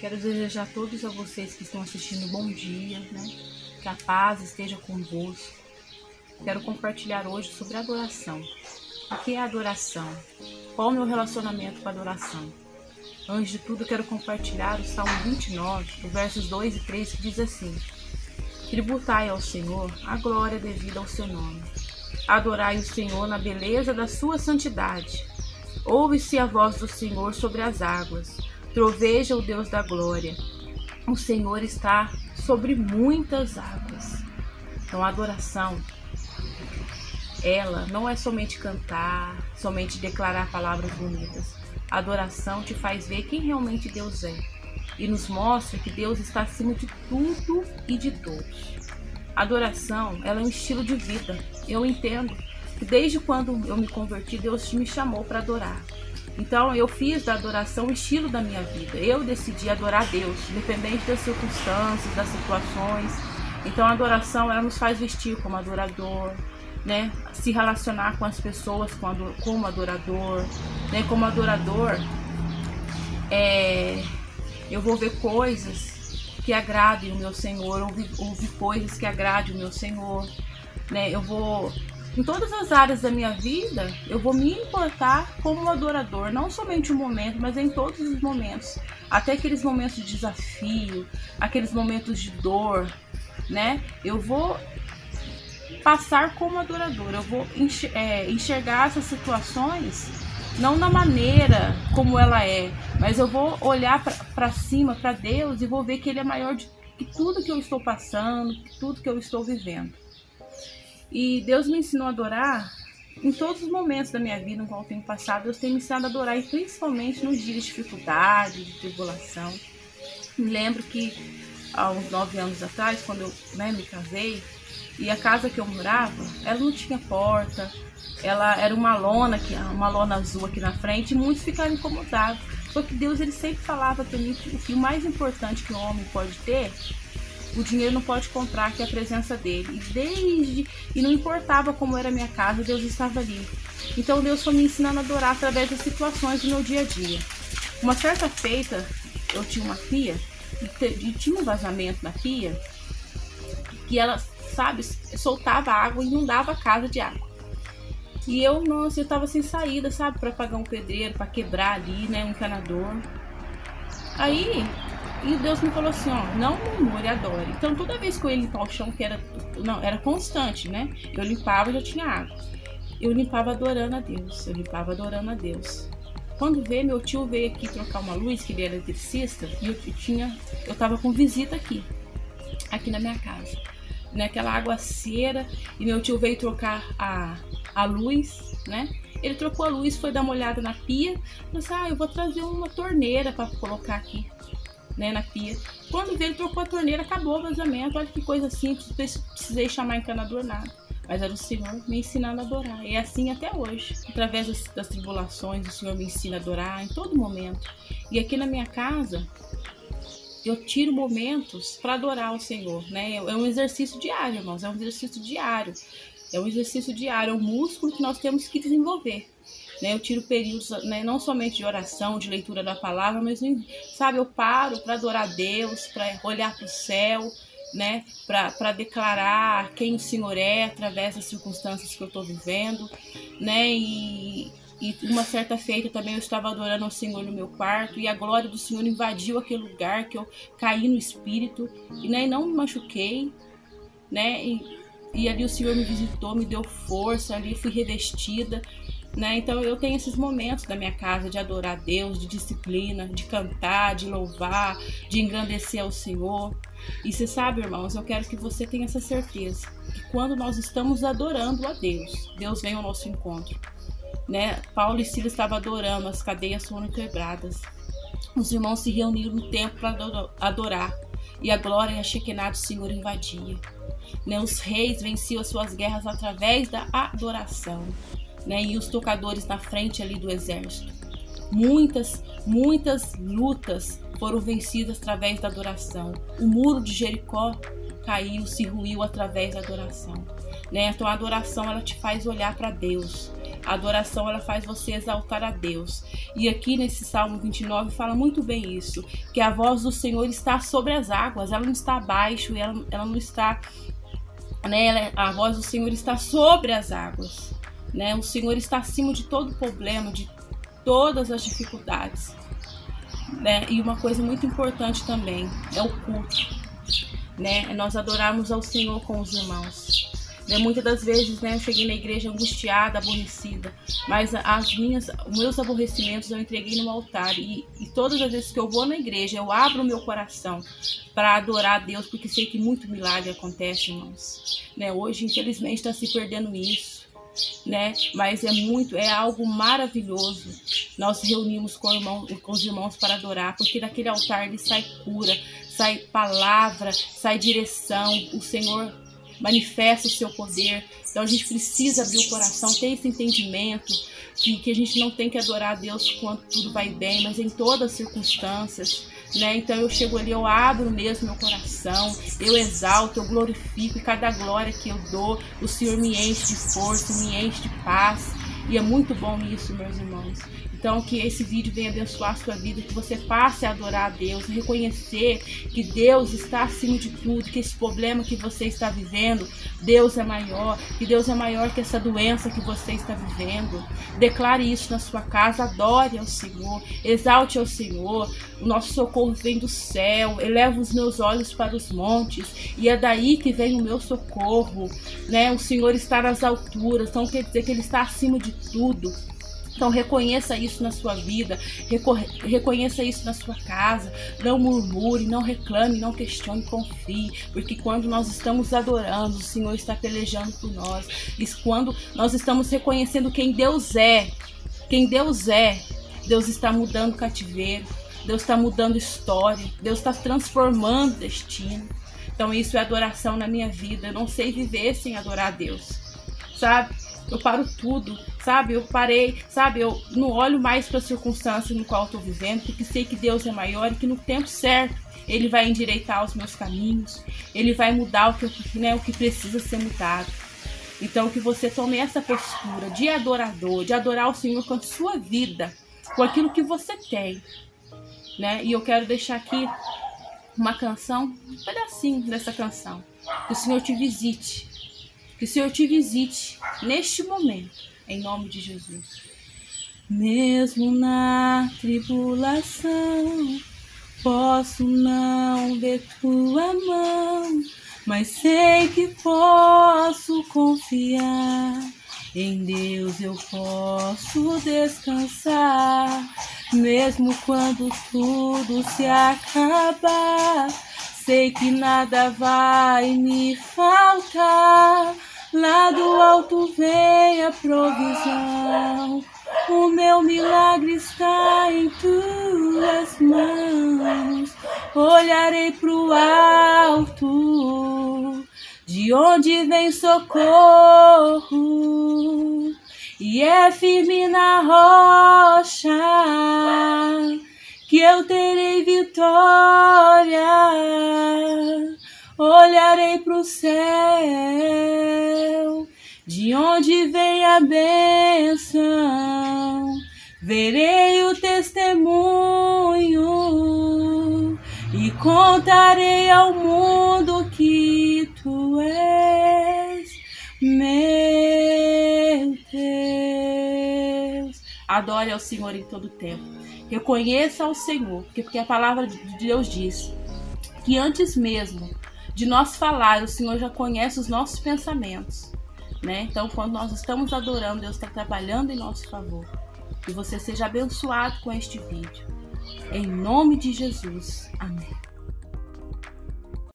Quero desejar a todos a vocês que estão assistindo bom dia, né? Que a paz esteja convosco. Quero compartilhar hoje sobre adoração. O que é adoração? Qual o meu relacionamento com a adoração? Antes de tudo, quero compartilhar o Salmo 29, versos 2 e 3, que diz assim: Tributai ao Senhor a glória devida ao seu nome. Adorai o Senhor na beleza da sua santidade. Ouve-se a voz do Senhor sobre as águas. Troveja o Deus da glória. O Senhor está sobre muitas águas. Então, a adoração, ela não é somente cantar, somente declarar palavras bonitas. A adoração te faz ver quem realmente Deus é e nos mostra que Deus está acima de tudo e de todos. A adoração, ela é um estilo de vida. Eu entendo que desde quando eu me converti, Deus me chamou para adorar. Então eu fiz da adoração o estilo da minha vida. Eu decidi adorar Deus, independente das circunstâncias, das situações. Então a adoração ela nos faz vestir como adorador, né? Se relacionar com as pessoas como adorador, né? Como adorador, é, eu vou ver coisas que agradem o meu Senhor, ouvir, coisas que agradem o meu Senhor, né? Eu vou em todas as áreas da minha vida, eu vou me importar como adorador, não somente um momento, mas em todos os momentos. Até aqueles momentos de desafio, aqueles momentos de dor, né? Eu vou passar como adorador, eu vou é, enxergar essas situações não na maneira como ela é, mas eu vou olhar para cima, para Deus e vou ver que Ele é maior de que tudo que eu estou passando, que tudo que eu estou vivendo. E Deus me ensinou a adorar em todos os momentos da minha vida, no qual eu tenho passado. Deus tem me ensinado a adorar, e principalmente nos dias de dificuldade, de tribulação. Me lembro que há uns nove anos atrás, quando eu né, me casei, e a casa que eu morava, ela não tinha porta, ela era uma lona, que uma lona azul aqui na frente, e muitos ficaram incomodados. Porque Deus ele sempre falava para mim que o mais importante que o homem pode ter o dinheiro não pode comprar, que a presença dele. E desde. E não importava como era a minha casa, Deus estava ali. Então Deus foi me ensinando a adorar através das situações do meu dia a dia. Uma certa feita, eu tinha uma pia, e tinha um vazamento na pia, que ela, sabe, soltava água e inundava a casa de água. E eu, nossa, eu tava sem saída, sabe, para pagar um pedreiro, para quebrar ali, né, um encanador. Aí e Deus me falou assim, ó, não murmure, adore. Então toda vez que eu ia limpar o chão, que era, não, era constante, né? Eu limpava e já tinha água. Eu limpava adorando a Deus, eu limpava adorando a Deus. Quando veio, meu tio veio aqui trocar uma luz, que ele era eletricista, e eu, tinha, eu tava com visita aqui, aqui na minha casa. Naquela água cera, e meu tio veio trocar a, a luz, né? Ele trocou a luz, foi dar uma olhada na pia, falou assim, ah, eu vou trazer uma torneira para colocar aqui né, na pia. Quando veio, trocou a torneira, acabou o vazamento. Olha que coisa simples, precisei chamar encanador nada. Mas era o Senhor me ensinando a adorar. E é assim até hoje. Através das, das tribulações, o Senhor me ensina a adorar em todo momento. E aqui na minha casa, eu tiro momentos para adorar o Senhor, né? É um exercício diário, irmãos, é um exercício diário. É um exercício diário, é um músculo que nós temos que desenvolver. Né? Eu tiro períodos, né, não somente de oração, de leitura da palavra, mas, sabe, eu paro para adorar a Deus, para olhar para o céu, né, para declarar quem o Senhor é através das circunstâncias que eu estou vivendo, né, e, e uma certa feita também eu estava adorando ao Senhor no meu quarto e a glória do Senhor invadiu aquele lugar que eu caí no espírito e, né, não me machuquei, né, e, e ali o Senhor me visitou, me deu força, ali fui revestida, né? Então eu tenho esses momentos da minha casa de adorar Deus, de disciplina, de cantar, de louvar, de engrandecer ao Senhor. E você sabe, irmãos, eu quero que você tenha essa certeza que quando nós estamos adorando a Deus, Deus vem ao nosso encontro. Né? Paulo e Silas estavam adorando, as cadeias foram quebradas. Os irmãos se reuniram no templo para adorar e a glória e a Shekinah do Senhor invadia. Né? Os reis venciam as suas guerras através da adoração né, e os tocadores na frente ali do exército. Muitas, muitas lutas foram vencidas através da adoração. O muro de Jericó caiu, se ruiu através da adoração. Né? Então a adoração ela te faz olhar para Deus. A adoração ela faz você exaltar a Deus. E aqui nesse Salmo 29 fala muito bem isso, que a voz do Senhor está sobre as águas, ela não está abaixo, ela, ela não está né, a voz do Senhor está sobre as águas, né? O Senhor está acima de todo problema, de todas as dificuldades, né? E uma coisa muito importante também é o culto, né? Nós adorarmos ao Senhor com os irmãos. Né? Muitas das vezes, né, eu cheguei na igreja angustiada, aborrecida, mas as minhas, os meus aborrecimentos eu entreguei no altar e, e todas as vezes que eu vou na igreja, eu abro meu coração para adorar a Deus, porque sei que muito milagre acontece, irmãos. Né? Hoje, infelizmente, está se perdendo isso. Né? Mas é muito, é algo maravilhoso. Nós reunimos com, irmão, com os irmãos para adorar, porque daquele altar ele sai cura, sai palavra, sai direção. O Senhor manifesta o seu poder. Então a gente precisa abrir o coração, ter esse entendimento que, que a gente não tem que adorar a Deus quando tudo vai bem, mas em todas as circunstâncias. Né? Então eu chego ali, eu abro mesmo meu coração, eu exalto, eu glorifico e cada glória que eu dou, o Senhor me enche de força, me enche de paz. E é muito bom isso, meus irmãos. Então, que esse vídeo venha abençoar a sua vida, que você passe a adorar a Deus, reconhecer que Deus está acima de tudo, que esse problema que você está vivendo, Deus é maior, que Deus é maior que essa doença que você está vivendo. Declare isso na sua casa, adore ao Senhor, exalte ao Senhor. O nosso socorro vem do céu, eleva os meus olhos para os montes, e é daí que vem o meu socorro. Né? O Senhor está nas alturas, então quer dizer que Ele está acima de tudo. Então reconheça isso na sua vida, reconheça isso na sua casa. Não murmure, não reclame, não questione, confie, porque quando nós estamos adorando, o Senhor está pelejando por nós. E quando nós estamos reconhecendo quem Deus é, quem Deus é, Deus está mudando cativeiro, Deus está mudando história, Deus está transformando destino. Então isso é adoração na minha vida. Eu não sei viver sem adorar a Deus, sabe? Eu paro tudo, sabe? Eu parei, sabe? Eu não olho mais para a circunstância no qual estou vivendo, porque sei que Deus é maior e que no tempo certo Ele vai endireitar os meus caminhos, Ele vai mudar o que, né, o que precisa ser mudado. Então, que você tome essa postura de adorador, de adorar o Senhor com a sua vida, com aquilo que você tem, né? E eu quero deixar aqui uma canção, um pedacinho dessa canção. Que o Senhor te visite que o Senhor te visite neste momento, em nome de Jesus. Mesmo na tribulação, posso não ver tua mão, mas sei que posso confiar. Em Deus eu posso descansar, mesmo quando tudo se acabar. Sei que nada vai me faltar Lá do alto vem a provisão. O meu milagre está em tuas mãos. Olharei pro alto, de onde vem socorro. E é firme na rocha que eu terei vitória. Olharei pro céu de onde vem a bênção, verei o testemunho e contarei ao mundo que tu és meu Deus. Adore ao Senhor em todo tempo. Reconheça ao Senhor, porque a palavra de Deus diz que antes mesmo de nós falar, o Senhor já conhece os nossos pensamentos. Né? Então, quando nós estamos adorando, Deus está trabalhando em nosso favor. Que você seja abençoado com este vídeo. Em nome de Jesus. Amém.